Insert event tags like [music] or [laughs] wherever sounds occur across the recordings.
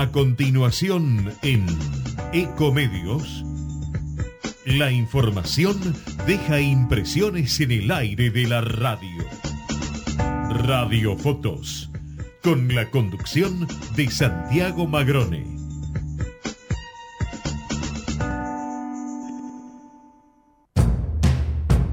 A continuación, en Ecomedios, la información deja impresiones en el aire de la radio. Radio Fotos, con la conducción de Santiago Magrone.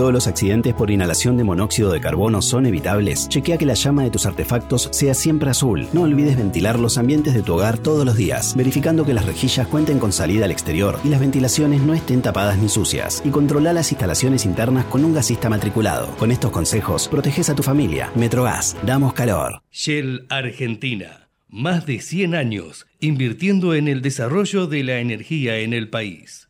todos los accidentes por inhalación de monóxido de carbono son evitables? Chequea que la llama de tus artefactos sea siempre azul. No olvides ventilar los ambientes de tu hogar todos los días, verificando que las rejillas cuenten con salida al exterior y las ventilaciones no estén tapadas ni sucias. Y controla las instalaciones internas con un gasista matriculado. Con estos consejos, proteges a tu familia. Metrogas, damos calor. Shell Argentina. Más de 100 años invirtiendo en el desarrollo de la energía en el país.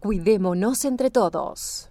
Cuidémonos entre todos.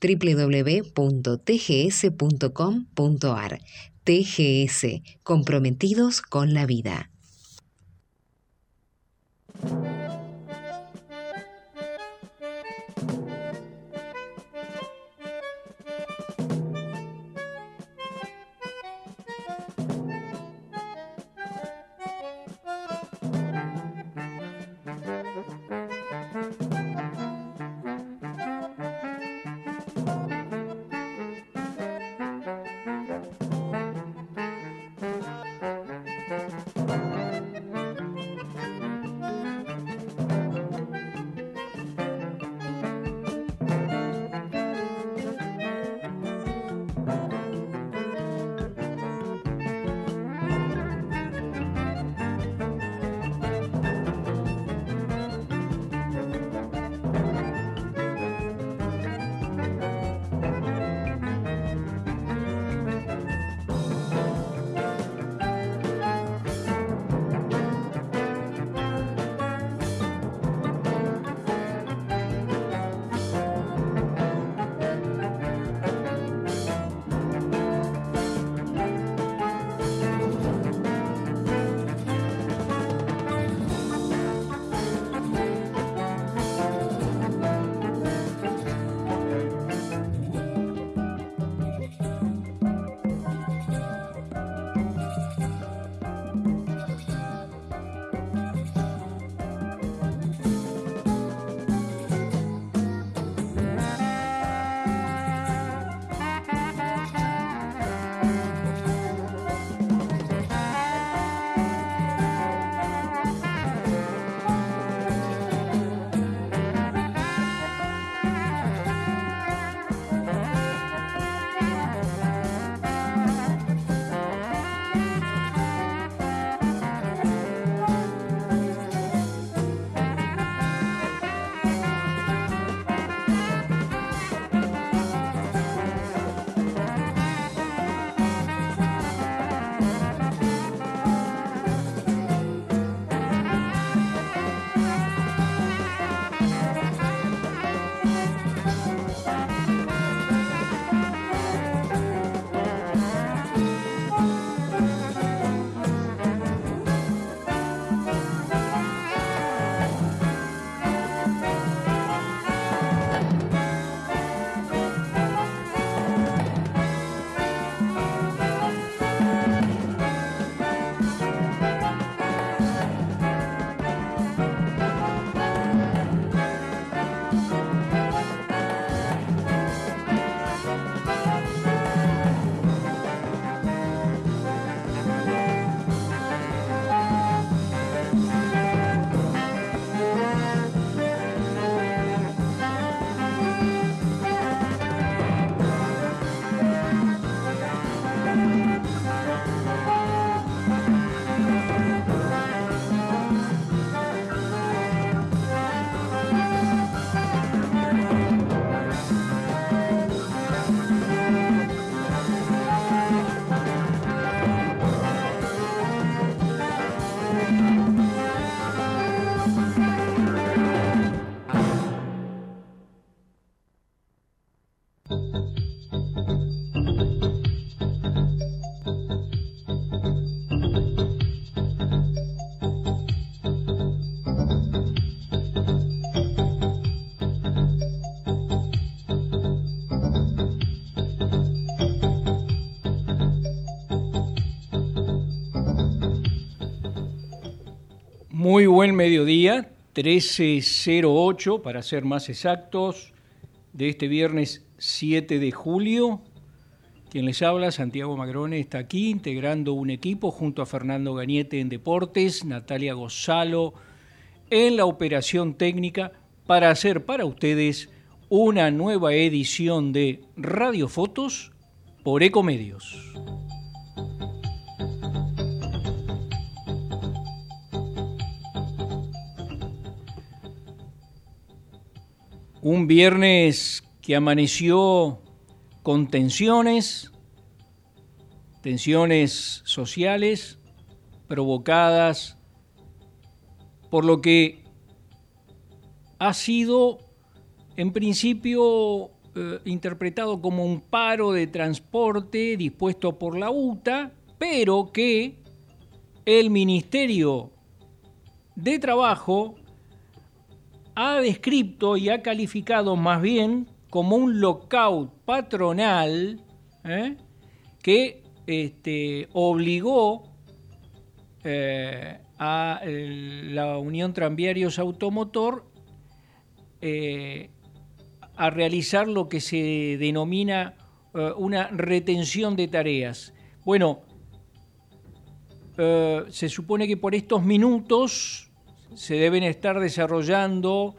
www.tgs.com.ar. TGS, comprometidos con la vida. Buen mediodía, 13.08 para ser más exactos, de este viernes 7 de julio. Quien les habla, Santiago Magrone, está aquí integrando un equipo junto a Fernando Gañete en Deportes, Natalia Gozalo en la operación técnica para hacer para ustedes una nueva edición de Radio Fotos por Ecomedios. Un viernes que amaneció con tensiones, tensiones sociales provocadas por lo que ha sido en principio eh, interpretado como un paro de transporte dispuesto por la UTA, pero que el Ministerio de Trabajo ha descrito y ha calificado más bien como un lockout patronal ¿eh? que este, obligó eh, a la Unión Tranviarios Automotor eh, a realizar lo que se denomina una retención de tareas. Bueno, se supone que por estos minutos se deben estar desarrollando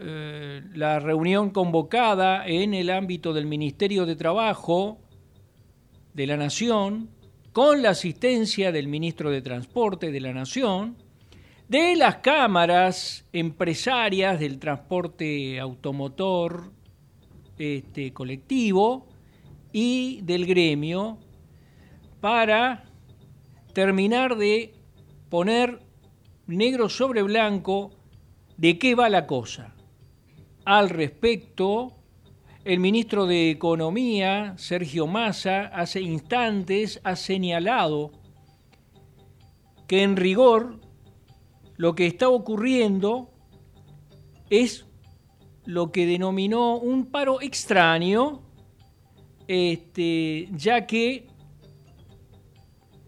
eh, la reunión convocada en el ámbito del Ministerio de Trabajo de la Nación, con la asistencia del Ministro de Transporte de la Nación, de las cámaras empresarias del transporte automotor este, colectivo y del gremio para terminar de poner negro sobre blanco de qué va la cosa. Al respecto, el ministro de Economía, Sergio Massa, hace instantes ha señalado que en rigor lo que está ocurriendo es lo que denominó un paro extraño, este, ya que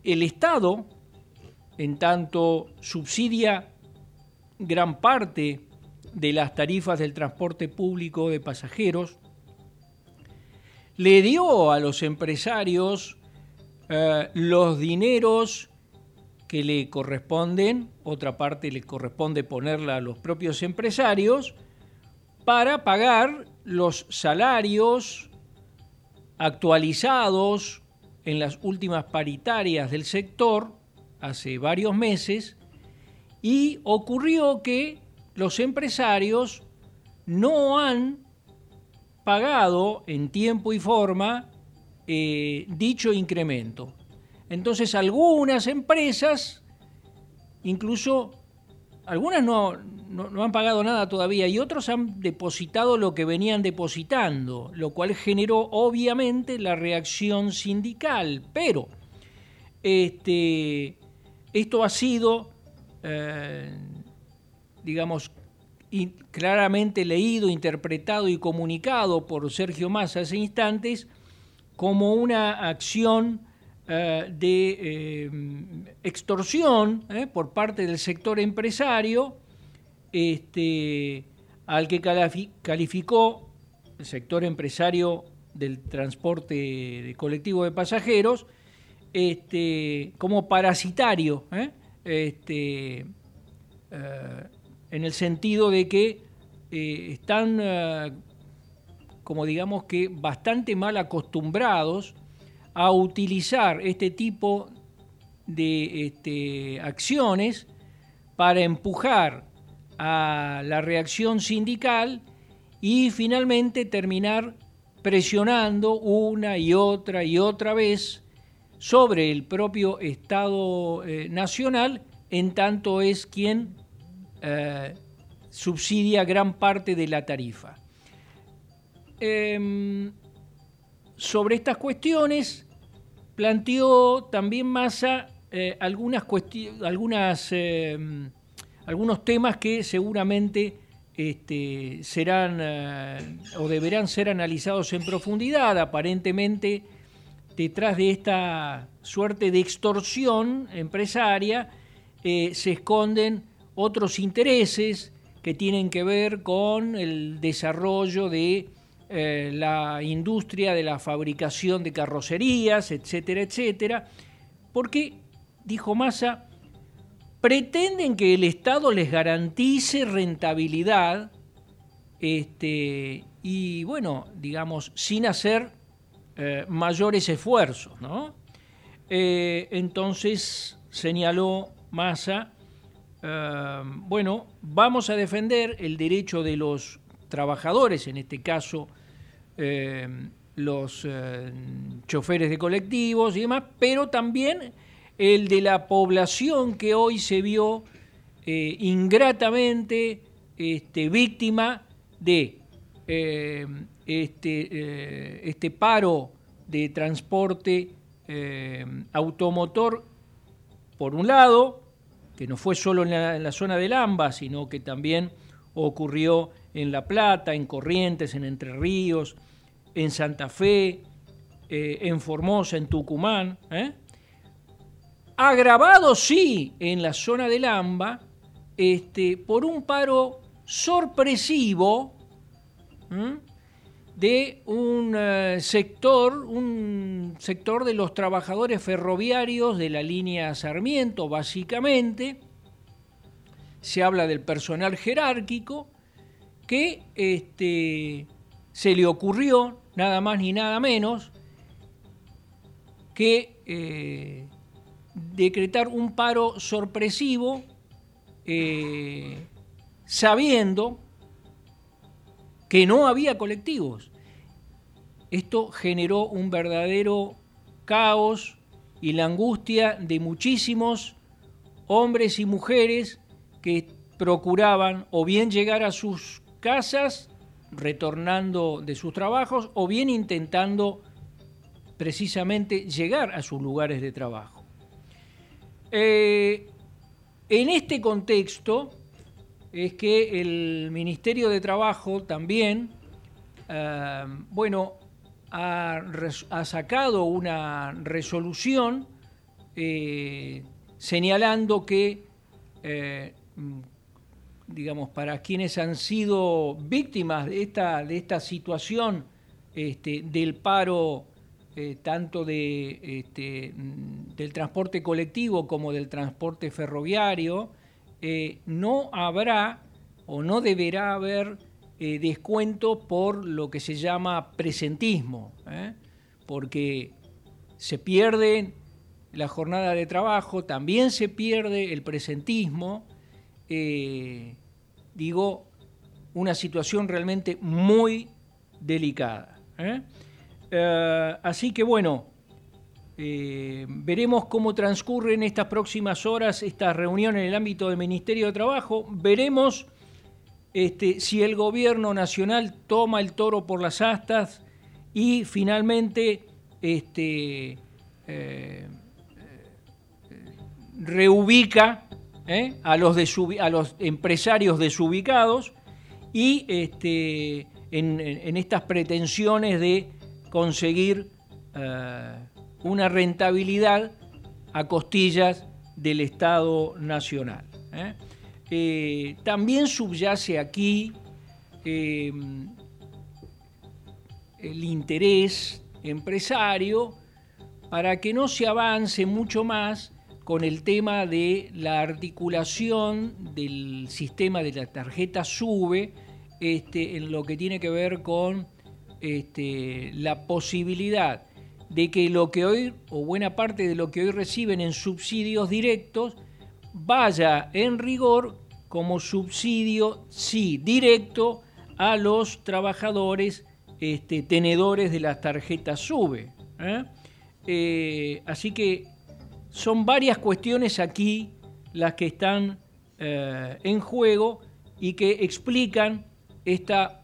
el Estado en tanto subsidia gran parte de las tarifas del transporte público de pasajeros, le dio a los empresarios eh, los dineros que le corresponden, otra parte le corresponde ponerla a los propios empresarios, para pagar los salarios actualizados en las últimas paritarias del sector hace varios meses y ocurrió que los empresarios no han pagado en tiempo y forma eh, dicho incremento. Entonces algunas empresas, incluso algunas no, no, han pagado nada todavía y otros han depositado lo que venían depositando, lo cual generó obviamente la reacción sindical. Pero este, esto ha sido, eh, digamos, claramente leído, interpretado y comunicado por Sergio Massa hace instantes como una acción eh, de eh, extorsión por parte del sector empresario, este, al que calificó el sector empresario del transporte colectivo de pasajeros, este, como parasitario, ¿eh? este, eh, en el sentido de que eh, están, como digamos que, bastante mal acostumbrados a utilizar este tipo de este, acciones para empujar a la reacción sindical y finalmente terminar presionando una y otra y otra vez sobre el propio Estado eh, nacional, en tanto es quien eh, subsidia gran parte de la tarifa. Em, sobre estas cuestiones planteó también Massa eh, algunas em, algunos temas que seguramente este, serán o deberán ser analizados en profundidad. Aparentemente, detrás de esta suerte de extorsión empresaria eh, se esconden otros intereses que tienen que ver con el desarrollo de eh, la industria de la fabricación de carrocerías, etcétera, etcétera, porque, dijo Massa, pretenden que el Estado les garantice rentabilidad este, y, bueno, digamos, sin hacer eh, mayores esfuerzos, ¿no? entonces señaló Massa bueno, vamos a defender el derecho de los trabajadores, en este caso los eh, choferes de colectivos y demás, pero también el de la población que hoy se vio eh, ingratamente este, víctima de este, eh, este, paro de transporte em, automotor, por un lado, que no fue solo en la, zona del AMBA, sino que también ocurrió en La Plata, en Corrientes, en Entre Ríos, en Santa Fe, eh, en Formosa, en Tucumán. ¿eh? Agravado, sí, en la zona del AMBA, este, por un paro sorpresivo de un eh, sector, un sector de los trabajadores ferroviarios de la línea Sarmiento, básicamente. Se habla del personal jerárquico que este, se le ocurrió, nada más ni nada menos, que eh, decretar un paro sorpresivo eh, sabiendo que no había colectivos. Esto generó un verdadero caos y la angustia de muchísimos hombres y mujeres que procuraban o bien llegar a sus casas retornando de sus trabajos o bien intentando precisamente llegar a sus lugares de trabajo. Eh, en este contexto es que el Ministerio de Trabajo también, eh, bueno, ha, sacado una resolución eh, señalando que, eh, digamos, para quienes han sido víctimas de esta, de esta situación este, del paro, tanto de, este, del transporte colectivo como del transporte ferroviario, no habrá o no deberá haber eh, descuento por lo que se llama presentismo, ¿eh? porque se pierde la jornada de trabajo, también se pierde el presentismo, eh, digo, una situación realmente muy delicada. así que bueno, veremos cómo transcurren estas próximas horas esta reunión en el ámbito del Ministerio de Trabajo, veremos este, si el gobierno nacional toma el toro por las astas y finalmente este, eh, reubica eh, a, los a, los empresarios desubicados y este, en, estas pretensiones de conseguir eh, una rentabilidad a costillas del Estado Nacional. Eh, también subyace aquí eh, el interés empresario para que no se avance mucho más con el tema de la articulación del sistema de la tarjeta SUBE este, en lo que tiene que ver con este, la posibilidad de que lo que hoy, o buena parte de lo que hoy reciben en subsidios directos, vaya en rigor como subsidio, sí, directo a los trabajadores este, tenedores de las tarjetas SUBE. ¿eh? Eh, así que son varias cuestiones aquí las que están eh, en juego y que explican esta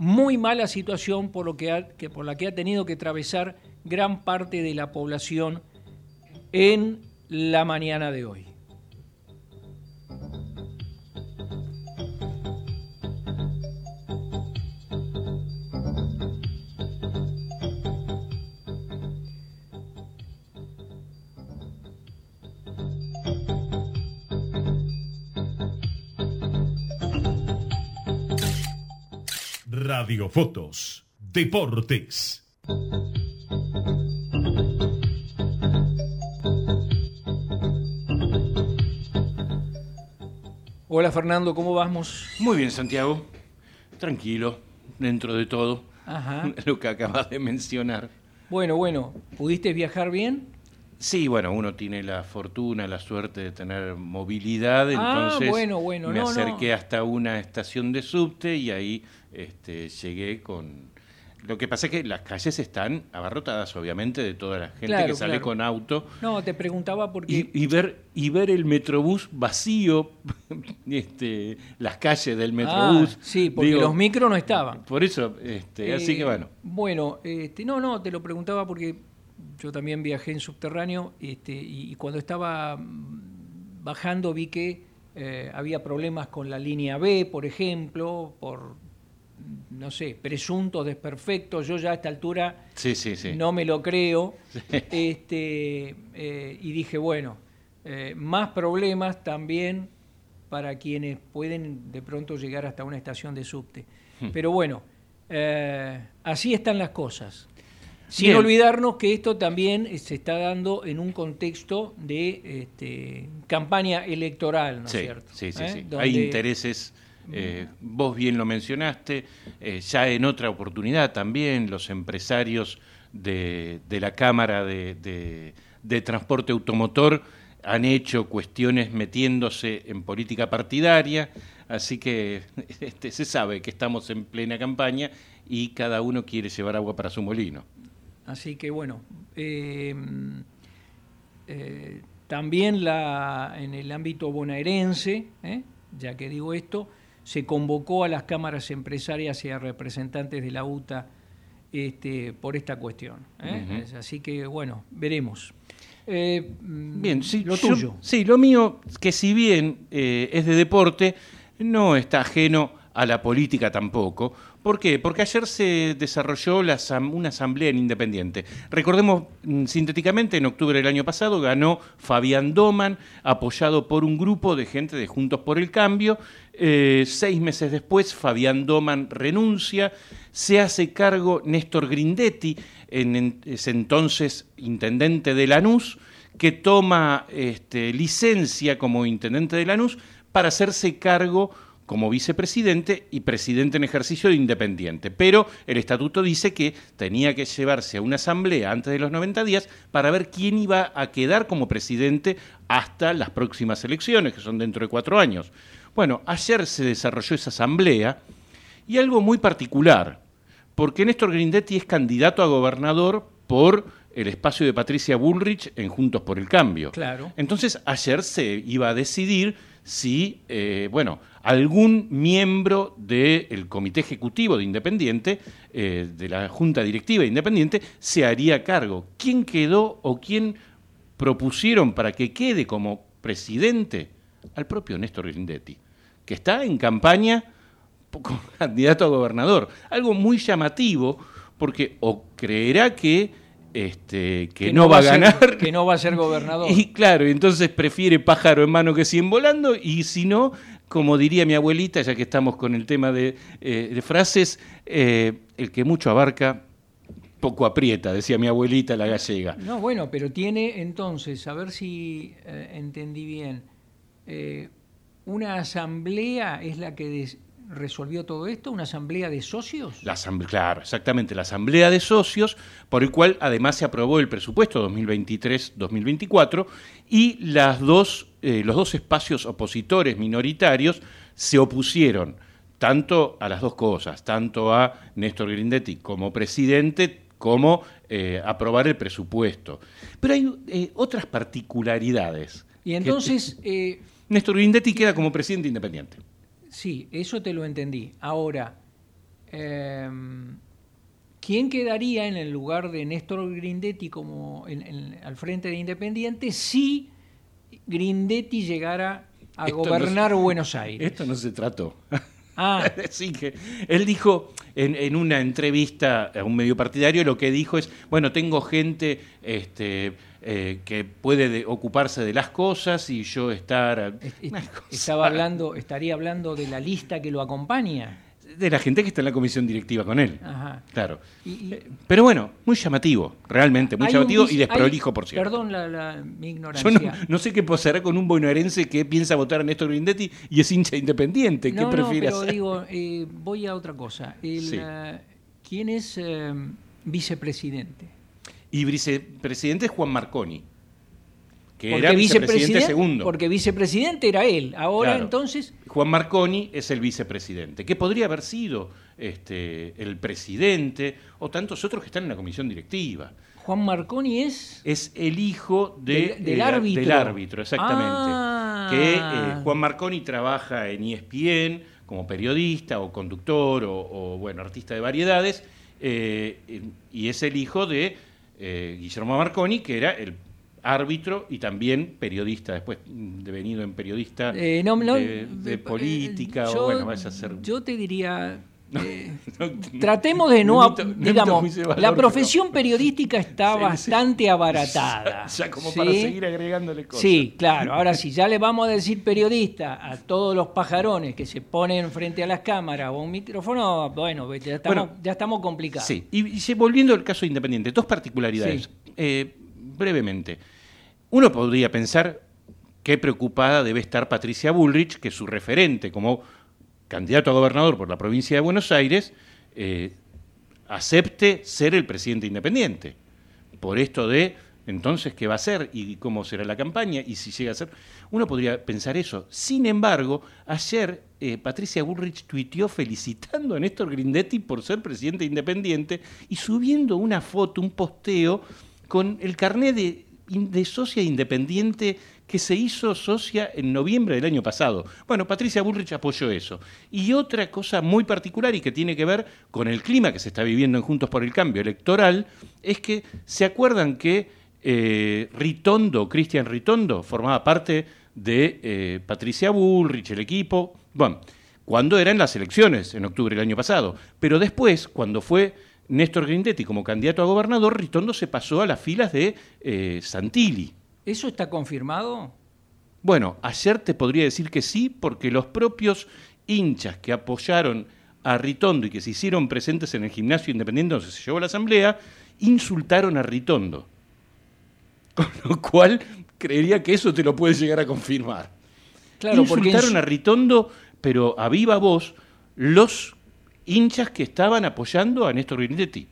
muy mala situación por, lo que, que por la que ha tenido que atravesar gran parte de la población en la mañana de hoy. Radiofotos. Deportes. Hola Fernando, ¿cómo vamos? Muy bien, Santiago. Tranquilo, dentro de todo. Ajá. [laughs] Lo que acabas de mencionar. Bueno, bueno, ¿pudiste viajar bien? Sí, bueno, uno tiene la fortuna, la suerte de tener movilidad, Ah, entonces bueno, bueno, me no, no. acerqué hasta una estación de subte y ahí este, llegué con... Lo que pasa es que las calles están abarrotadas, obviamente, de toda la gente Claro, que sale claro. con auto. No, te preguntaba porque... Y, y ver y ver el metrobús vacío, [laughs] este, las calles del metrobús. Ah, sí, porque Digo, los micros no estaban. Por eso, este, así Eh, que bueno. Bueno, este, no, no, te lo preguntaba porque yo también viajé en subterráneo este, y, y cuando estaba mm, bajando vi que eh, había problemas con la línea B, por ejemplo, por, no sé, presuntos desperfectos. Yo ya a esta altura Sí, sí, sí. no me lo creo. [laughs] Este, eh, y dije, bueno, eh, más problemas también para quienes pueden de pronto llegar hasta una estación de subte. Hmm. Pero bueno, así están las cosas. Sin Bien. olvidarnos que esto también eh, se está dando en un contexto de este, campaña electoral, ¿no es Sí, cierto? sí, sí, ¿Eh? sí. Hay intereses, eh, vos bien lo mencionaste, eh, ya en otra oportunidad también los empresarios de, de la Cámara de, de- de Transporte Automotor han hecho cuestiones metiéndose en política partidaria, así que [laughs] este, se sabe que estamos en plena campaña y cada uno quiere llevar agua para su molino. Así que bueno, eh, eh, también la, en el ámbito bonaerense, ¿eh? ya que digo esto, se convocó a las cámaras empresarias y a representantes de la UTA este, por esta cuestión. ¿eh? Así que bueno, veremos. Eh, Bien, sí, lo yo- tuyo. sí, lo mío, que si bien es de deporte, no está ajeno a la política tampoco. ¿Por qué? Porque ayer se desarrolló una asamblea en Independiente. Recordemos mm, sintéticamente, en octubre del año pasado ganó Fabián Doman, apoyado por un grupo de gente de Juntos por el Cambio. Eh, seis meses después, Fabián Doman renuncia, se hace cargo Néstor Grindetti, en, en- es entonces intendente de Lanús, que toma este, licencia como intendente de Lanús para hacerse cargo como vicepresidente y presidente en ejercicio de Independiente. Pero el estatuto dice que tenía que llevarse a una asamblea antes de los 90 días para ver quién iba a quedar como presidente hasta las próximas elecciones, que son dentro de cuatro años. Bueno, ayer se desarrolló esa asamblea y algo muy particular, porque Néstor Grindetti es candidato a gobernador por el espacio de Patricia Bullrich en Juntos por el Cambio. Claro. Entonces, ayer se iba a decidir si, eh, bueno, algún miembro del Comité Ejecutivo de Independiente, eh, de la Junta Directiva de Independiente, se haría cargo. ¿Quién quedó o quién propusieron para que quede como presidente? Al propio Néstor Grindetti, que está en campaña como [laughs] candidato a gobernador. Algo muy llamativo, porque o creerá que, este, que, no, va a ser- ganar. que no va a ser gobernador. [laughs] Y claro, entonces prefiere pájaro en mano que cien volando, y si no, como diría mi abuelita, ya que estamos con el tema de, eh, de frases, eh, el que mucho abarca, poco aprieta, decía mi abuelita la gallega. No, bueno, pero tiene entonces, a ver si eh, entendí bien, una asamblea es la que des- resolvió todo esto, una asamblea de socios. La asamblea, claro, exactamente, la asamblea de socios, por el cual además se aprobó el presupuesto 2023-2024 y las dos, eh, los dos espacios opositores minoritarios se opusieron tanto a las dos cosas, tanto a Néstor Grindetti como presidente, como eh, aprobar el presupuesto. Pero hay eh, otras particularidades. Y entonces, Néstor Grindetti queda como presidente independiente. Sí, eso te lo entendí. Ahora, eh, ¿quién quedaría en el lugar de Néstor Grindetti como en- en- al frente de Independiente si Grindetti llegara a Esto no gobernar se- Buenos [laughs] Aires? Esto no se trató. Ah, [laughs] Sí, que él dijo en, en una entrevista a un medio partidario, lo que dijo es, bueno, tengo gente este, eh, que puede de- ocuparse de las cosas y yo estar... estaba hablando, estaría hablando de la lista que lo acompaña. de la gente que está en la comisión directiva con él. Ajá. Claro. Y- y- Pero bueno, muy llamativo, realmente, muy un llamativo y desprolijo, hay- por cierto. Perdón la, la- mi Yo ignorancia. no, no sé qué pasará con un bonaerense que piensa votar a Néstor Grindetti y es hincha independiente. ¿Qué no, no, prefiere pero hacer? digo, eh, voy a otra cosa. El, Sí. eh, ¿Quién es eh, vicepresidente? Y vicepresidente es Juan Marconi, que Porque era vicepresidente segundo. Porque vicepresidente era él. Ahora Claro. entonces, Juan Marconi es el vicepresidente, que podría haber sido este, el presidente o tantos otros que están en la comisión directiva. Juan Marconi es... Es el hijo de, Del- del eh, árbitro. del árbitro, exactamente. Ah. Que eh, Juan Marconi trabaja en ESPN como periodista o conductor o, o, bueno, artista de variedades, eh, y es el hijo de eh, Guillermo Marconi, que era el árbitro y también periodista, después devenido en periodista eh, no, no, de, de eh, política, yo- o bueno, vaya a ser... Yo te diría... eh, [laughs] No, Tratemos de no, digamos, valor, la profesión [laughs] periodística está Sí, sí. bastante abaratada. Ya, [laughs] ya como ¿sí? para seguir agregándole cosas. Sí, claro. Ahora, si ya le vamos a decir periodista a todos los pajarones que se ponen frente a las cámaras o a un micrófono, bueno, ya estamos, Bueno, ya estamos complicados. Sí, y, volviendo al caso de Independiente, dos particularidades. Sí. Eh, brevemente, uno podría pensar qué preocupada debe estar Patricia Bullrich, que su referente como candidato a gobernador por la provincia de Buenos Aires eh, acepte ser el presidente independiente. Por esto de, entonces, ¿qué va a hacer? ¿Y cómo será la campaña? ¿Y si llega a ser? Uno podría pensar eso. Sin embargo, ayer eh, Patricia Bullrich tuiteó felicitando a Néstor Grindetti por ser presidente independiente y subiendo una foto, un posteo, con el carnet de, de socia independiente que se hizo socia en noviembre del año pasado. Bueno, Patricia Bullrich apoyó eso. Y otra cosa muy particular y que tiene que ver con el clima que se está viviendo en Juntos por el Cambio electoral, es que se acuerdan que eh, Ritondo, Cristian Ritondo, formaba parte de eh, Patricia Bullrich, el equipo, bueno, cuando eran las elecciones en octubre del año pasado. Pero después, cuando fue Néstor Grindetti como candidato a gobernador, Ritondo se pasó a las filas de eh, Santilli. ¿Eso está confirmado? Bueno, ayer te podría decir que sí, porque los propios hinchas que apoyaron a Ritondo y que se hicieron presentes en el gimnasio independiente donde se llevó a la asamblea, insultaron a Ritondo. [laughs] Con lo cual, creería que eso te lo puede llegar a confirmar. Claro, insultaron su- a Ritondo, pero a viva voz, los hinchas que estaban apoyando a Néstor Grindetti.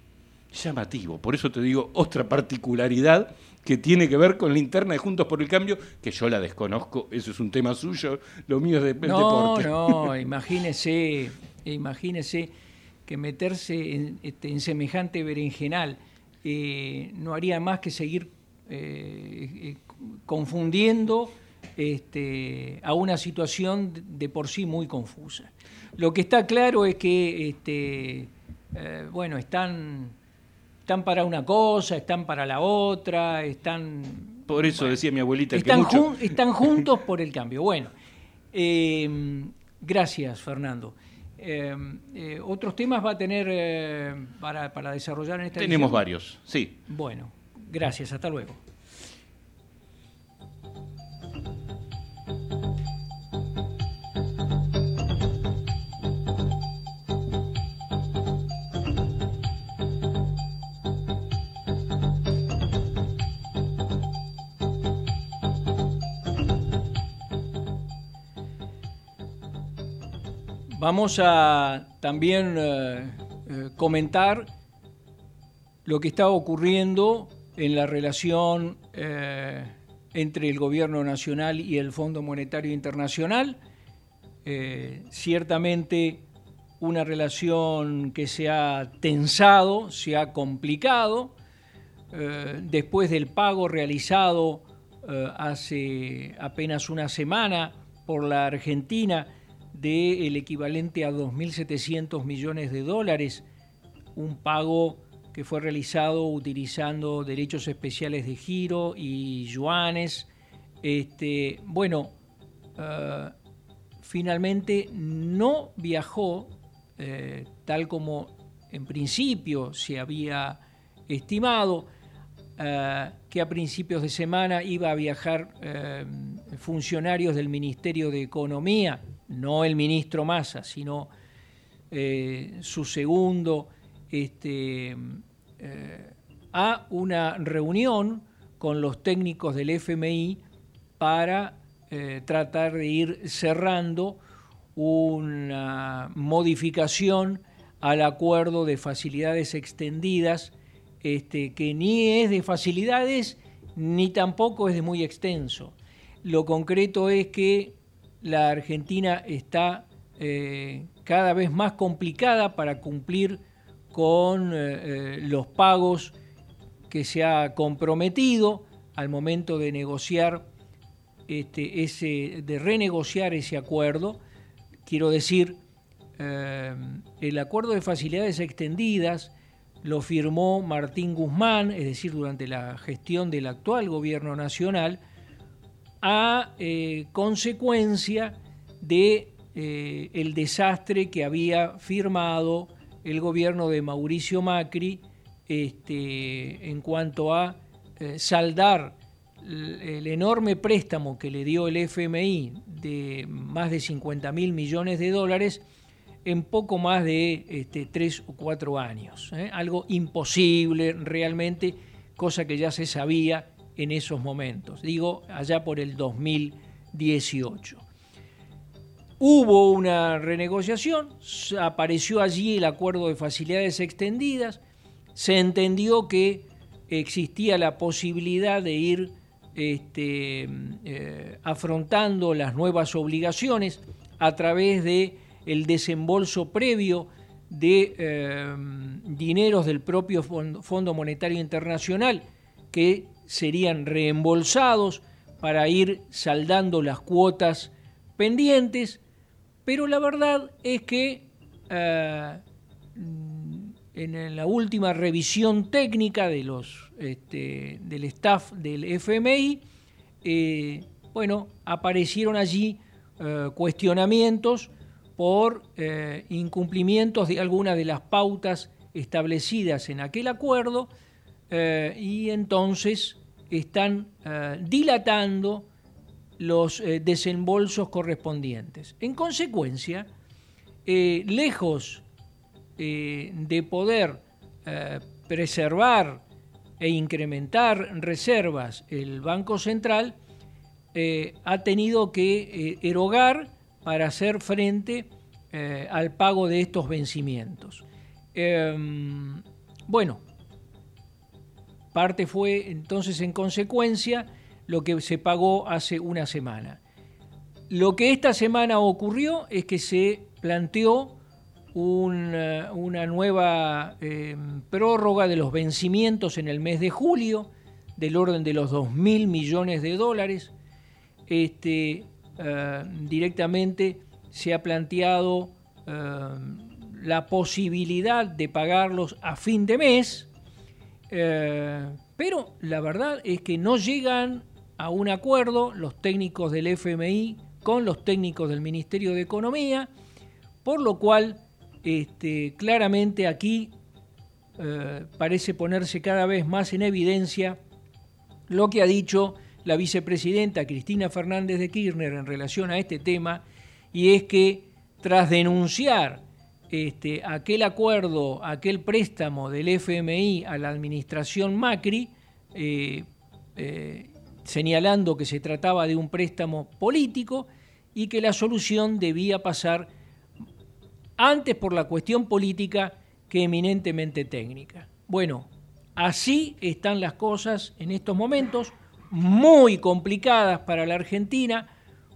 Llamativo, por eso te digo otra particularidad que tiene que ver con la interna de Juntos por el Cambio, que yo la desconozco, eso es un tema suyo, lo mío es de, No, deporte. no, imagínese, imagínese que meterse en, este, en semejante berenjenal eh, no haría más que seguir eh, eh, confundiendo este, a una situación de- de por sí muy confusa. Lo que está claro es que, este, eh, bueno, están, están para una cosa, están para la otra, están Por eso decía mi abuelita que están, mucho- jun- están juntos por el cambio. Bueno, eh, gracias, Fernando. Eh, eh, ¿Otros temas va a tener eh, para, para desarrollar en esta tenemos edición? varios, sí. Bueno, gracias, hasta luego. Vamos a también eh, eh, comentar lo que está ocurriendo en la relación eh, entre el Gobierno Nacional y el Fondo Monetario Internacional. Ciertamente una relación que se ha tensado, se ha complicado, después del pago realizado hace apenas una semana por la Argentina del equivalente a 2.700 millones de dólares, un pago que fue realizado utilizando derechos especiales de giro y yuanes. Este, bueno, eh, finalmente no viajó eh, tal como en principio se había estimado, eh, que a principios de semana iba a viajar funcionarios del Ministerio de Economía, no el ministro Massa, sino su segundo, este, a una reunión con los técnicos del FMI para tratar de ir cerrando una modificación al acuerdo de facilidades extendidas, este, que ni es de facilidades ni tampoco es de muy extenso. Lo concreto es que la Argentina está eh, cada vez más complicada para cumplir con eh, eh, los pagos que se ha comprometido al momento de negociar este, de renegociar ese acuerdo. Quiero decir, el acuerdo de facilidades extendidas lo firmó Martín Guzmán, es decir, durante la gestión del actual gobierno nacional, a eh, consecuencia de eh, el desastre que había firmado el gobierno de Mauricio Macri este, en cuanto a eh, saldar el enorme préstamo que le dio el FMI de más de 50 mil millones de dólares en poco más de este, tres o cuatro años. Algo imposible realmente, cosa que ya se sabía en esos momentos, digo, allá por el 2018. Hubo una renegociación, apareció allí el acuerdo de facilidades extendidas, se entendió que existía la posibilidad de ir este, eh, afrontando las nuevas obligaciones a través de el desembolso previo de eh, dineros del propio Fondo Monetario Internacional que serían reembolsados para ir saldando las cuotas pendientes, pero la verdad es que eh, en la última revisión técnica de los, este, del staff del FMI, eh, bueno, aparecieron allí eh, cuestionamientos por incumplimientos de algunas de las pautas establecidas en aquel acuerdo y entonces están eh, dilatando los eh, desembolsos correspondientes. En consecuencia, eh, lejos de poder preservar e incrementar reservas el Banco Central, ha tenido que erogar para hacer frente al pago de estos vencimientos. Em, bueno, Parte fue entonces en consecuencia lo que se pagó hace una semana. Lo que esta semana ocurrió es que se planteó una, nueva em, prórroga de los vencimientos en el mes de julio, del orden de los 2 mil millones de dólares. Este, eh, directamente se ha planteado em, la posibilidad de pagarlos a fin de mes, eh, pero la verdad es que no llegan a un acuerdo los técnicos del FMI con los técnicos del Ministerio de Economía, por lo cual este, claramente aquí eh, parece ponerse cada vez más en evidencia lo que ha dicho la vicepresidenta Cristina Fernández de Kirchner en relación a este tema, y es que tras denunciar este, aquel acuerdo, aquel préstamo del FMI a la administración Macri, eh, eh, señalando que se trataba de un préstamo político y que la solución debía pasar antes por la cuestión política que eminentemente técnica. Bueno, así están las cosas en estos momentos, muy complicadas para la Argentina,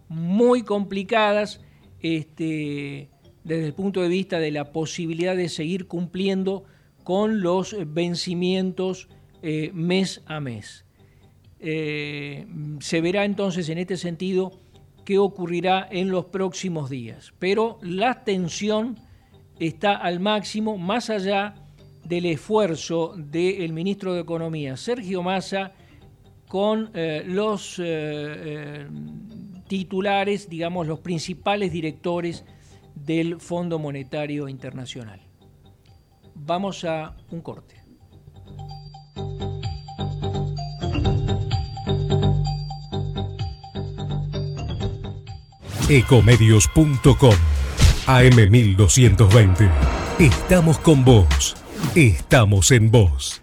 muy complicadas. Este, desde el punto de vista de la posibilidad de seguir cumpliendo con los vencimientos eh, mes a mes. Eh, se verá entonces en este sentido qué ocurrirá en los próximos días. Pero la tensión está al máximo, más allá del esfuerzo del ministro de Economía, Sergio Massa, con eh, los titulares, digamos, los principales directores del Fondo Monetario Internacional. Vamos a un corte. Ecomedios.com AM1220. Estamos con vos. Estamos en vos.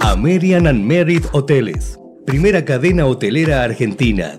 American and Merit Hoteles. Primera cadena hotelera argentina.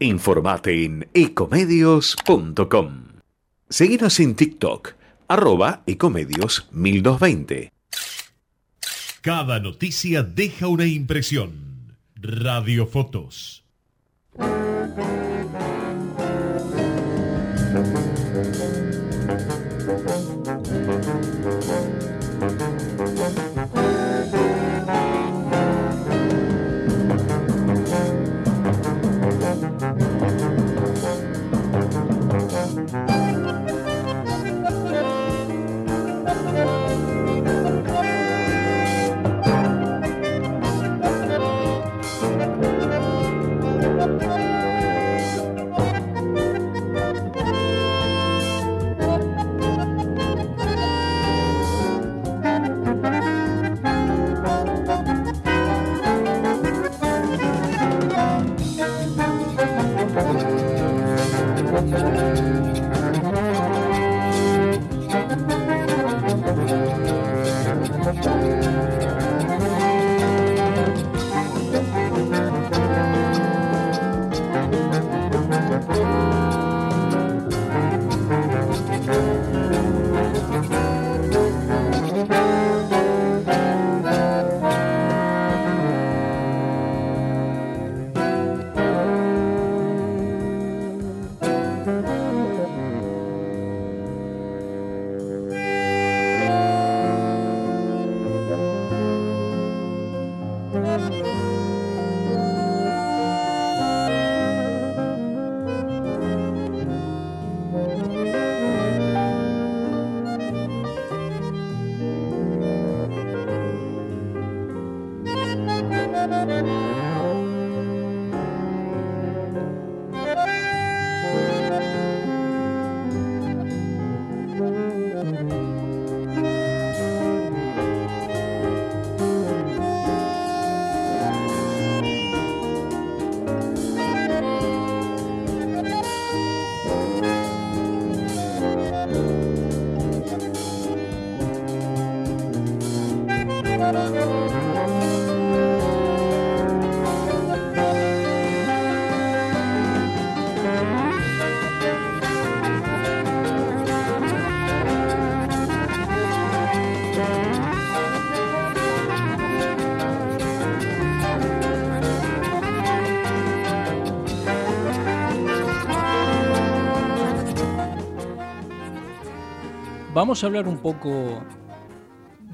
Informate en ecomedios.com. Seguinos en TikTok, arroba ecomedios 1220. Cada noticia deja una impresión. Radiofotos. Vamos a hablar un poco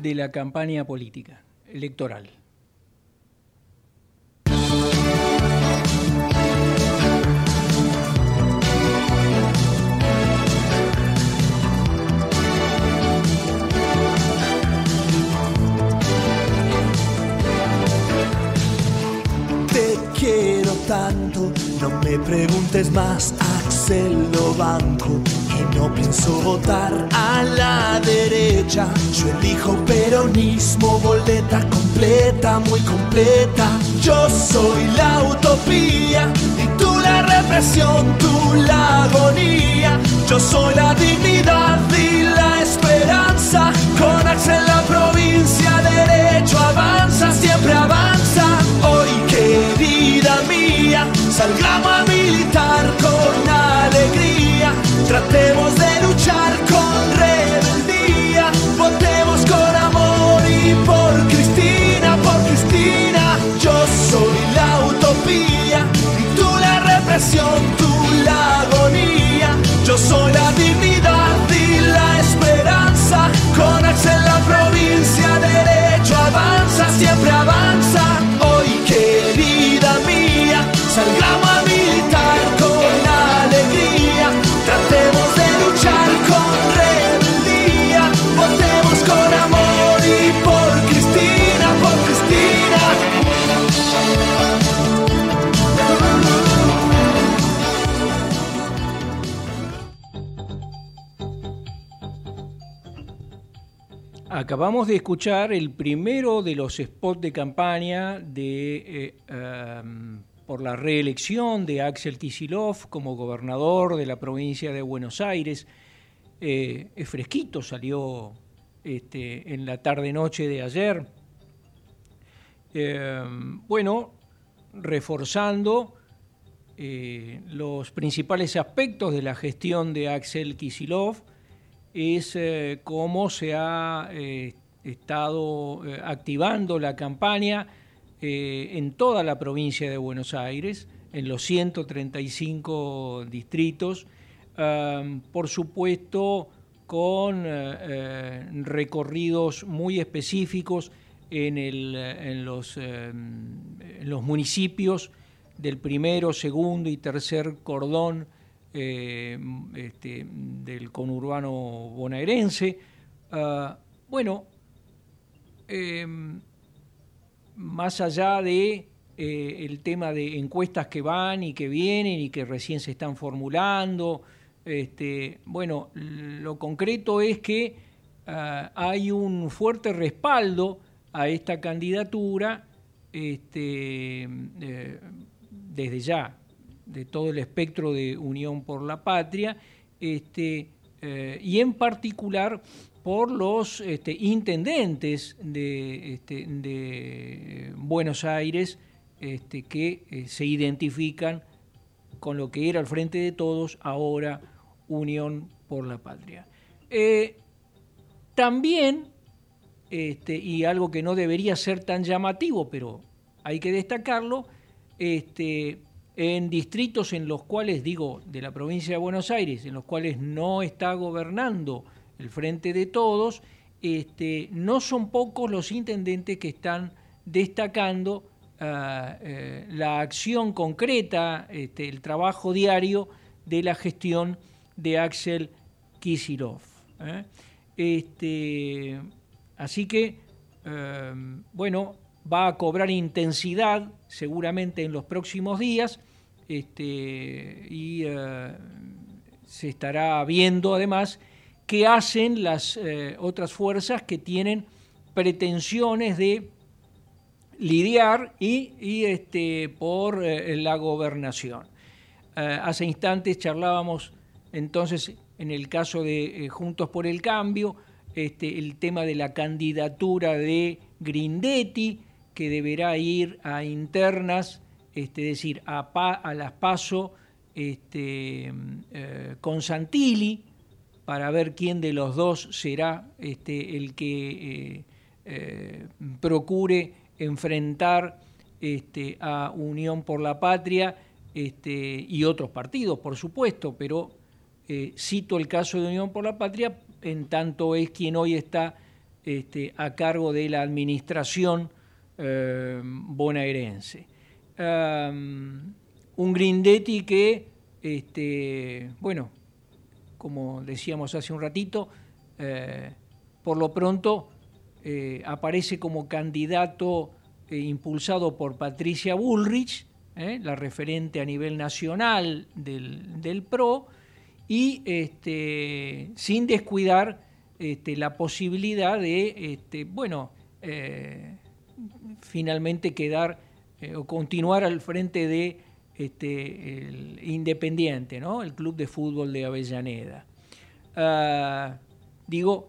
de la campaña política, electoral. Te quiero tanto, no me preguntes más, Axel lo banco y no pienso votar a la derecha. Yo elijo peronismo, boleta completa, muy completa. Yo soy la utopía y tú la represión, tú la agonía. Yo soy la dignidad y la esperanza. Con Axel la provincia, derecho avanza, siempre avanza. Hoy, querida mía, salgamos a militar con Tratemos de luchar con rebeldía, votemos con amor y por Cristina, por Cristina. Yo soy la utopía y tú la represión, tú acabamos de escuchar el primero de los spots de campaña eh, por la reelección de Axel Kicillof como gobernador de la provincia de Buenos Aires. Eh, es fresquito, salió este, en la tarde-noche de ayer. Eh, bueno, reforzando los principales aspectos de la gestión de Axel Kicillof, es eh, cómo se ha eh, estado eh, activando la campaña en toda la provincia de Buenos Aires, en los 135 distritos, por supuesto con recorridos muy específicos en, los, en los municipios del primero, segundo y tercer cordón eh, este, del conurbano bonaerense. Ah, bueno, em, más allá de eh, el tema de encuestas que van y que vienen y que recién se están formulando, este, bueno, lo concreto es que ah, hay un fuerte respaldo a esta candidatura este, eh, desde ya de todo el espectro de Unión por la Patria, este, eh, y en particular por los este, intendentes de, este, de, Buenos Aires este, que eh, se identifican con lo que era el Frente de Todos, ahora Unión por la Patria. Eh, también, este, y algo que no debería ser tan llamativo, pero hay que destacarlo, este, en distritos en los cuales, digo, de la provincia de Buenos Aires, en los cuales no está gobernando el Frente de Todos, este, no son pocos los intendentes que están destacando ah, eh, la acción concreta, este, el trabajo diario de la gestión de Axel Kisilov. ¿eh? Este, así que, eh, bueno, va a cobrar intensidad seguramente en los próximos días este, y eh, se estará viendo además qué hacen las eh, otras fuerzas que tienen pretensiones de lidiar y, este, por eh, la gobernación. hace instantes charlábamos entonces en el caso de Juntos por el Cambio, este, el tema de la candidatura de Grindetti, que deberá ir a internas, este, es decir, a, las PASO este, eh, con Santilli, para ver quién de los dos será este, el que eh, eh, procure enfrentar este, a Unión por la Patria y otros partidos, por supuesto, pero cito el caso de Unión por la Patria en tanto es quien hoy está a cargo de la administración eh, bonaerense. un Grindetti que, este, bueno, como decíamos hace un ratito, eh, por lo pronto eh, aparece como candidato impulsado por Patricia Bullrich, la referente a nivel nacional del, PRO, y este, sin descuidar este, la posibilidad de, este, bueno, finalmente quedar eh, o continuar al frente de este, Independiente, ¿no? el Club de Fútbol de Avellaneda. Ah, digo,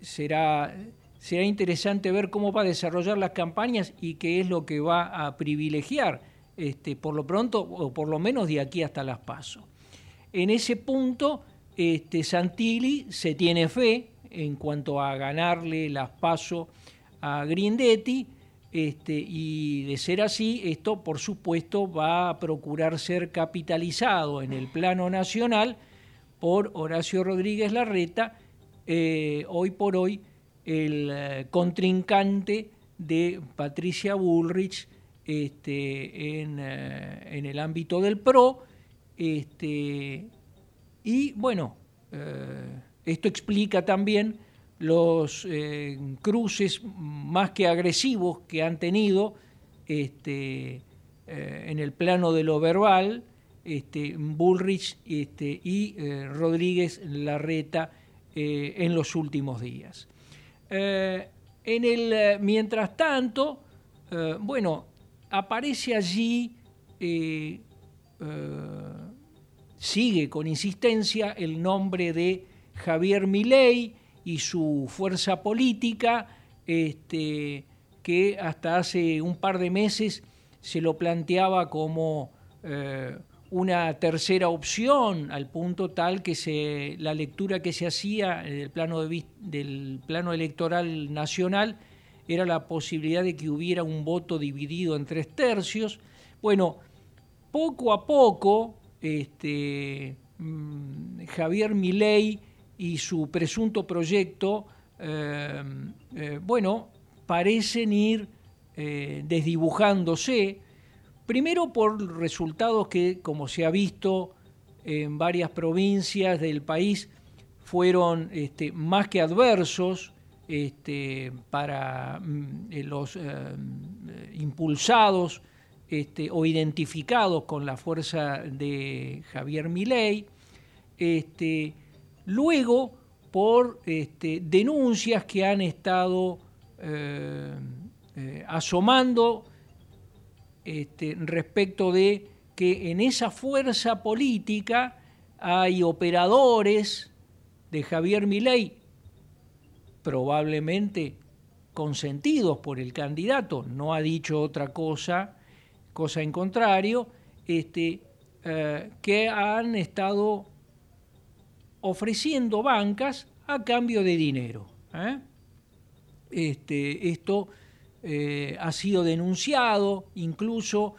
será, será interesante ver cómo va a desarrollar las campañas y qué es lo que va a privilegiar, este, por lo pronto, o por lo menos de aquí hasta las pasos. En ese punto, este, Santilli se tiene fe en cuanto a ganarle las pasos a Grindetti, este, y de ser así, esto por supuesto va a procurar ser capitalizado en el plano nacional por Horacio Rodríguez Larreta, eh, hoy por hoy el eh, contrincante de Patricia Bullrich este, en, eh, en, el ámbito del PRO. Este, y bueno, esto explica también los eh, cruces más que agresivos que han tenido este, eh, en el plano de lo verbal, este, Bullrich este, y eh, Rodríguez Larreta en los últimos días. en el, mientras tanto, bueno, aparece allí, sigue con insistencia el nombre de Javier Milei y su fuerza política, este, que hasta hace un par de meses se lo planteaba como eh, una tercera opción, al punto tal que se, la lectura que se hacía del plano, del plano electoral nacional era la posibilidad de que hubiera un voto dividido en tres tercios. Bueno, poco a poco, este, mm, Javier Milei y su presunto proyecto, eh, eh, bueno, parecen ir eh, desdibujándose, primero por resultados que, como se ha visto en varias provincias del país, fueron este, más que adversos este, para mm, los impulsados este, o identificados con la fuerza de Javier Milei. Este, Luego, por este, denuncias que han estado eh, eh, asomando este, respecto de que en esa fuerza política hay operadores de Javier Milei, probablemente consentidos por el candidato, no ha dicho otra cosa, cosa en contrario, este, eh, que han estado ofreciendo bancas a cambio de dinero. ¿eh? Este, esto eh, ha sido denunciado incluso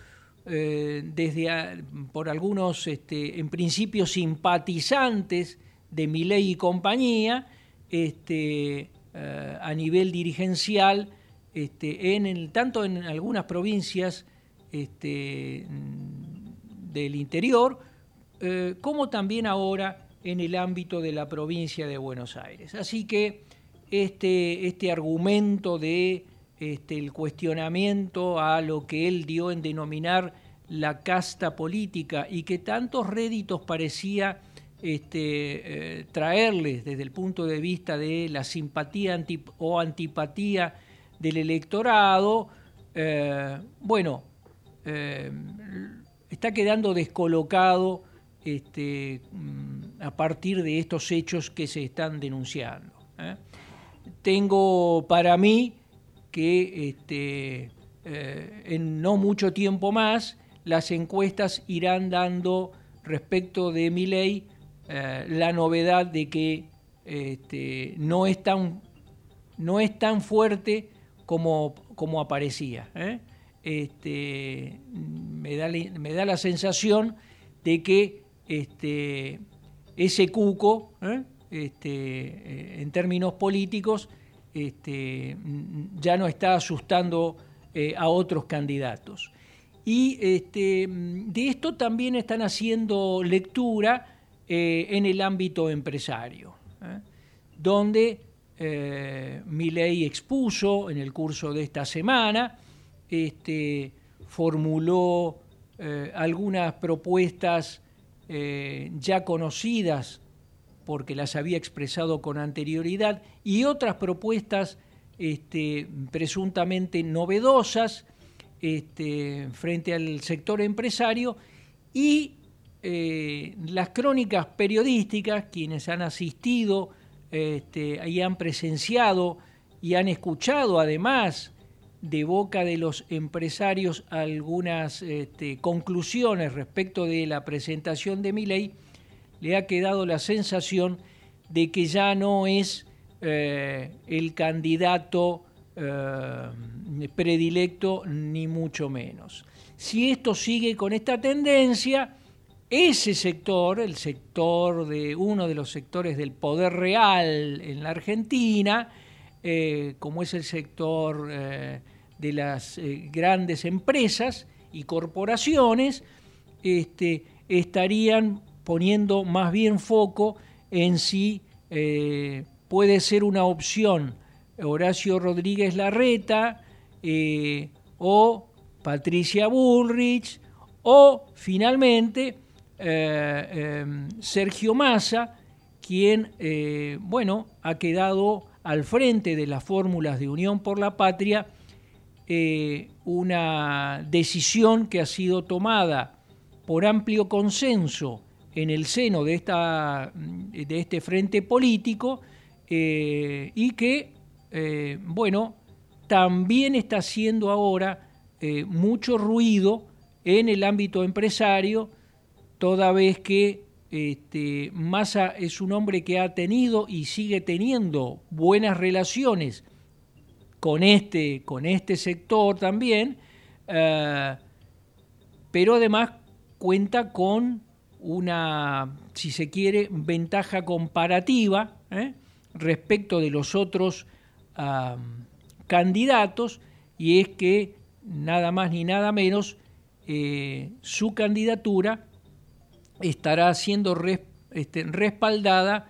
eh, desde por algunos, este, en principio, simpatizantes de Milei y compañía, este, a nivel dirigencial, este, en el, tanto en algunas provincias este, del interior, como también ahora en el ámbito de la provincia de Buenos Aires. Así que este, este argumento de este, el cuestionamiento a lo que él dio en denominar la casta política y que tantos réditos parecía este, eh, traerles desde el punto de vista de la simpatía o antipatía del electorado, eh, bueno, eh, está quedando descolocado este, mm, a partir de estos hechos que se están denunciando. ¿eh? Tengo para mí que este, eh, en no mucho tiempo más las encuestas irán dando respecto de mi ley eh, la novedad de que este, no, es tan, no es tan fuerte como, como aparecía. Este, me, da, me da la sensación de que ese cuco, ¿eh? este, eh, en términos políticos, este, ya no está asustando eh, a otros candidatos. Y este, de esto también están haciendo lectura en el ámbito empresario, donde mi ley expuso en el curso de esta semana, este, formuló algunas propuestas eh, ya conocidas porque las había expresado con anterioridad y otras propuestas este, presuntamente novedosas este, frente al sector empresario y eh, las crónicas periodísticas, quienes han asistido este, y han presenciado y han escuchado además de boca de los empresarios algunas este, conclusiones respecto de la presentación de mi ley, le ha quedado la sensación de que ya no es eh, el candidato eh, predilecto, ni mucho menos. Si esto sigue con esta tendencia, ese sector, el sector de uno de los sectores del poder real en la Argentina, eh, como es el sector de las eh, grandes empresas y corporaciones este, estarían poniendo más bien foco en si eh, puede ser una opción Horacio Rodríguez Larreta eh, o Patricia Bullrich o finalmente Sergio Massa, quien bueno, ha quedado al frente de las fórmulas de Unión por la Patria, eh, una decisión que ha sido tomada por amplio consenso en el seno de, esta, de este frente político eh, y que, eh, bueno, también está haciendo ahora mucho ruido en el ámbito empresario, toda vez que este, Massa es un hombre que ha tenido y sigue teniendo buenas relaciones con este, con este sector también, eh, pero además cuenta con una, si se quiere, ventaja comparativa ¿eh? respecto de los otros candidatos, y es que nada más ni nada menos eh, su candidatura estará siendo este, respaldada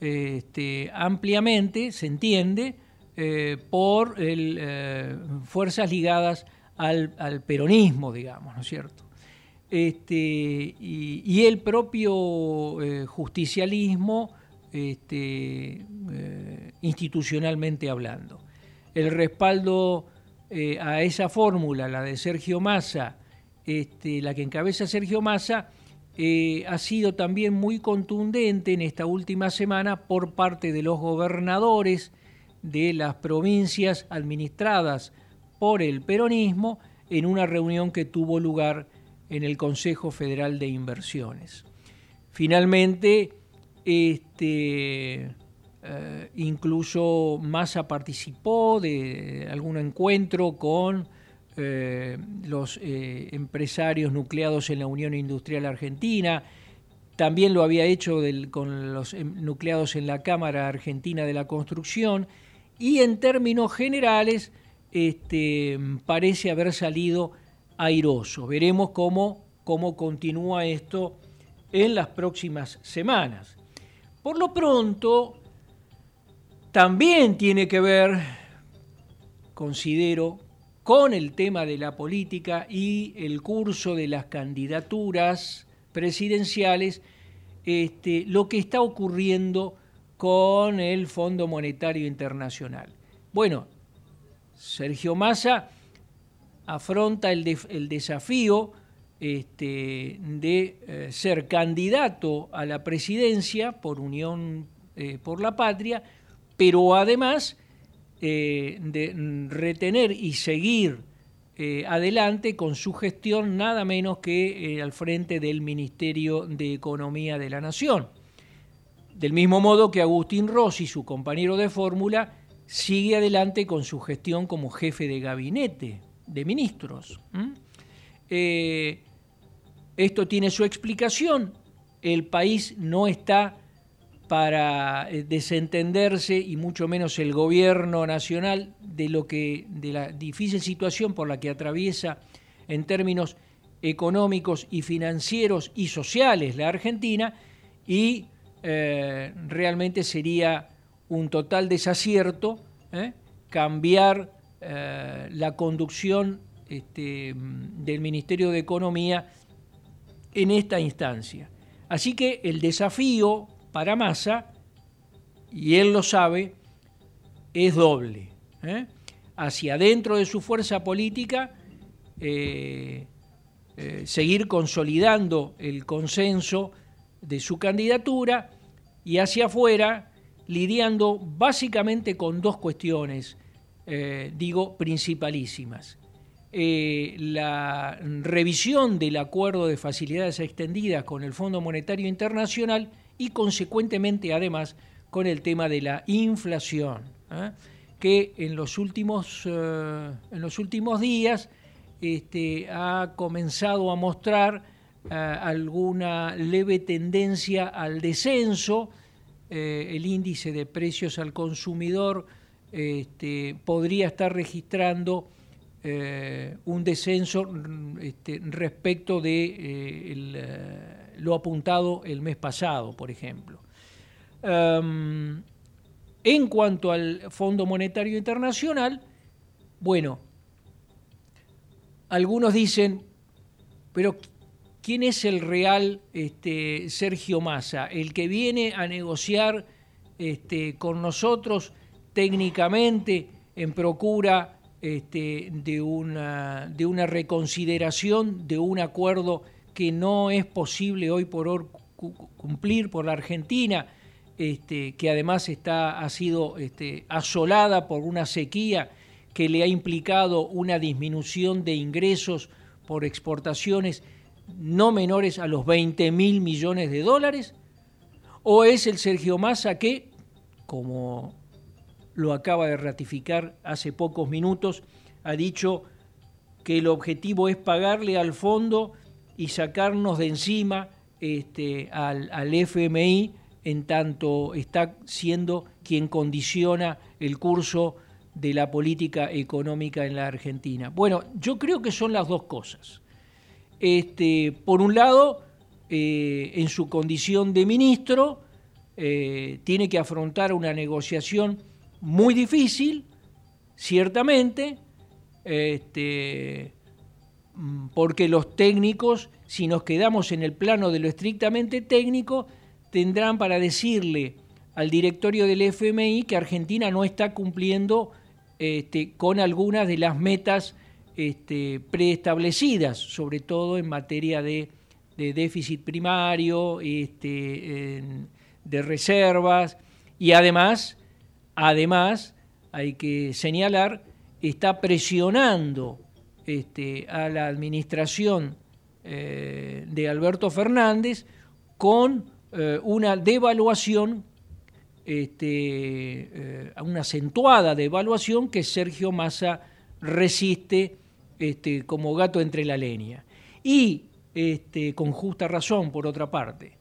este, ampliamente, se entiende, eh, por eh, fuerzas ligadas al, peronismo, digamos, ¿no es cierto? Este, y, el propio eh, justicialismo este, institucionalmente hablando. El respaldo a esa fórmula, la de Sergio Massa, este, la que encabeza Sergio Massa, ha sido también muy contundente en esta última semana por parte de los gobernadores de las provincias administradas por el peronismo en una reunión que tuvo lugar en el Consejo Federal de Inversiones. Finalmente, este, eh, incluso Massa participó de algún encuentro con eh, los eh, empresarios nucleados en la Unión Industrial Argentina, también lo había hecho con los em, nucleados en la Cámara Argentina de la Construcción y en términos generales este, parece haber salido airoso. Veremos cómo, cómo continúa esto en las próximas semanas. Por lo pronto, también tiene que ver, considero, con el tema de la política y el curso de las candidaturas presidenciales, este, lo que está ocurriendo con el Fondo Monetario Internacional. Bueno, Sergio Massa afronta el, desafío este, de eh, ser candidato a la presidencia por Unión eh, por la Patria, pero además eh, de retener y seguir adelante con su gestión nada menos que al frente del Ministerio de Economía de la Nación. Del mismo modo que Agustín Rossi, su compañero de fórmula, sigue adelante con su gestión como jefe de gabinete de ministros. Eh, esto tiene su explicación. El país no está para eh, desentenderse y mucho menos el gobierno nacional de lo que de la difícil situación por la que atraviesa en términos económicos y financieros y sociales la Argentina y eh, realmente sería un total desacierto ¿eh? cambiar eh, la conducción este, del Ministerio de Economía en esta instancia. Así que el desafío para Massa, y él lo sabe, es doble. Hacia adentro de su fuerza política, seguir consolidando el consenso de su candidatura y hacia afuera lidiando básicamente con dos cuestiones, eh, digo, principalísimas. Eh, la revisión del acuerdo de facilidades extendidas con el Fondo Monetario Internacional y consecuentemente además con el tema de la inflación, ¿eh? que en los últimos, en los últimos días este, ha comenzado a mostrar eh, alguna leve tendencia al descenso, eh, el índice de precios al consumidor este, podría estar registrando eh, un descenso este, respecto de lo apuntado el mes pasado, por ejemplo. Em, en cuanto al Fondo Monetario Internacional, bueno, algunos dicen, pero ¿quién es el real este, Sergio Massa? El que viene a negociar este, con nosotros técnicamente en procura este, de, una, de una reconsideración de un acuerdo que no es posible hoy por hoy cumplir por la Argentina, que además está, ha sido asolada por una sequía que le ha implicado una disminución de ingresos por exportaciones no menores a los 20 mil millones de dólares? ¿O es el Sergio Massa que, como lo acaba de ratificar hace pocos minutos, ha dicho que el objetivo es pagarle al fondo y sacarnos de encima este, al, al FMI en tanto está siendo quien condiciona el curso de la política económica en la Argentina. Bueno, yo creo que son las dos cosas. Este, por un lado, eh, en su condición de ministro, eh, tiene que afrontar una negociación muy difícil, ciertamente, este, mm, porque los técnicos, si nos quedamos en el plano de lo estrictamente técnico, tendrán para decirle al directorio del FMI que Argentina no está cumpliendo este, con algunas de las metas este, preestablecidas, sobre todo en materia de, déficit primario, este, de reservas, y además, además, hay que señalar, está presionando este, a la administración eh, de Alberto Fernández con eh, una devaluación eh, una acentuada devaluación que Sergio Massa resiste este, como gato entre la leña. Y este, con justa razón, por otra parte,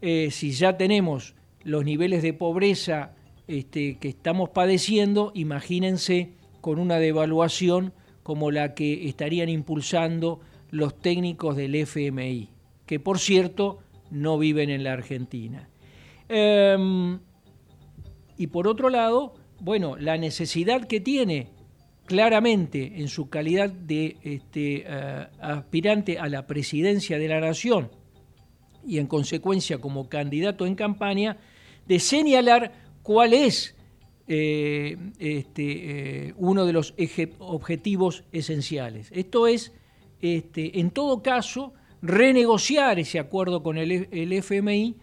eh, si ya tenemos los niveles de pobreza este, que estamos padeciendo, imagínense con una devaluación como la que estarían impulsando los técnicos del FMI, que por cierto no viven en la Argentina. Em, y por otro lado, bueno, la necesidad que tiene claramente en su calidad de este, eh, aspirante a la presidencia de la nación y en consecuencia como candidato en campaña, de señalar cuál es eh, este, eh, uno de los objetivos esenciales. Esto es, este, en todo caso, renegociar ese acuerdo con el, el FMI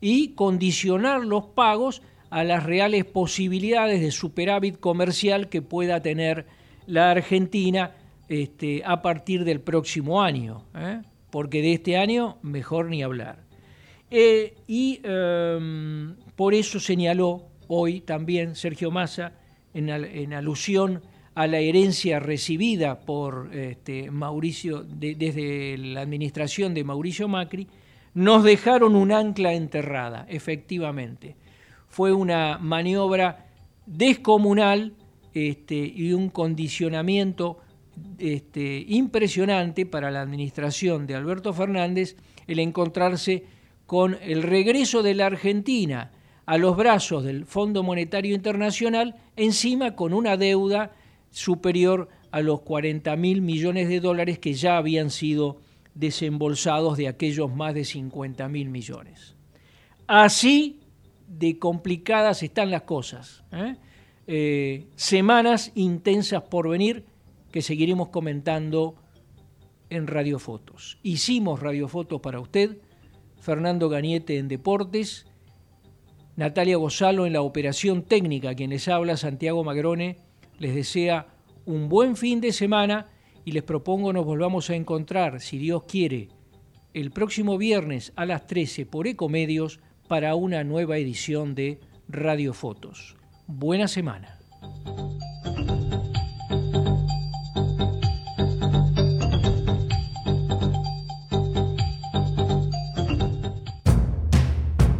y condicionar los pagos a las reales posibilidades de superávit comercial que pueda tener la Argentina este, a partir del próximo año, ¿eh? porque de este año mejor ni hablar. Eh, y em, por eso señaló hoy también Sergio Massa, en, alusión a la herencia recibida por este, Mauricio desde la administración de Mauricio Macri, nos dejaron un ancla enterrada, efectivamente fue una maniobra descomunal este, y un condicionamiento este, impresionante para la administración de Alberto Fernández el encontrarse con el regreso de la Argentina a los brazos del Fondo Monetario Internacional, encima con una deuda superior a los 40 mil millones de dólares que ya habían sido desembolsados de aquellos más de 50 mil millones. Así de complicadas están las cosas. ¿eh? Eh, semanas intensas por venir que seguiremos comentando en Radiofotos. Hicimos Radiofotos para usted, Fernando Gañete en Deportes, Natalia Gozalo en la operación técnica, quien les habla, Santiago Magrone, les desea un buen fin de semana y les propongo nos volvamos a encontrar, si Dios quiere, el próximo viernes a las 13 por Ecomedios para una nueva edición de Radio Fotos. Buena semana.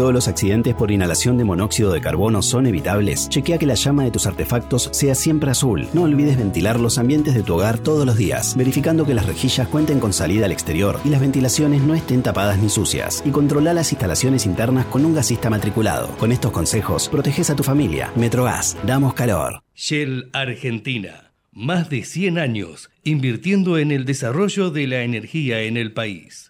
todos los accidentes por inhalación de monóxido de carbono son evitables, chequea que la llama de tus artefactos sea siempre azul. No olvides ventilar los ambientes de tu hogar todos los días, verificando que las rejillas cuenten con salida al exterior y las ventilaciones no estén tapadas ni sucias. Y controla las instalaciones internas con un gasista matriculado. Con estos consejos, proteges a tu familia. Metrogas, damos calor. Shell Argentina. Más de 100 años invirtiendo en el desarrollo de la energía en el país.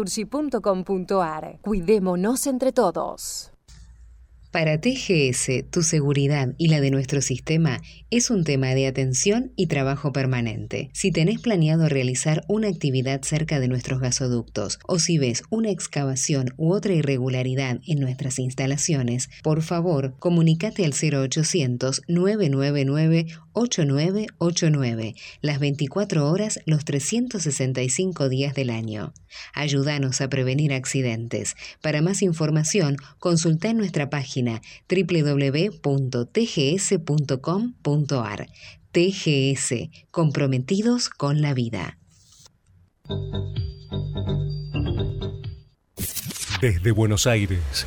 naturgy.com.ar. Cuidémonos entre todos. Para TGS, tu seguridad y la de nuestro sistema es un tema de atención y trabajo permanente. Si tenés planeado realizar una actividad cerca de nuestros gasoductos o si ves una excavación u otra irregularidad en nuestras instalaciones, por favor, comunícate al 0800 999 8989, las 24 horas, los 365 días del año. Ayúdanos a prevenir accidentes. Para más información, consulta nuestra página www.tgs.com.ar. TGS, comprometidos con la vida. Desde Buenos Aires,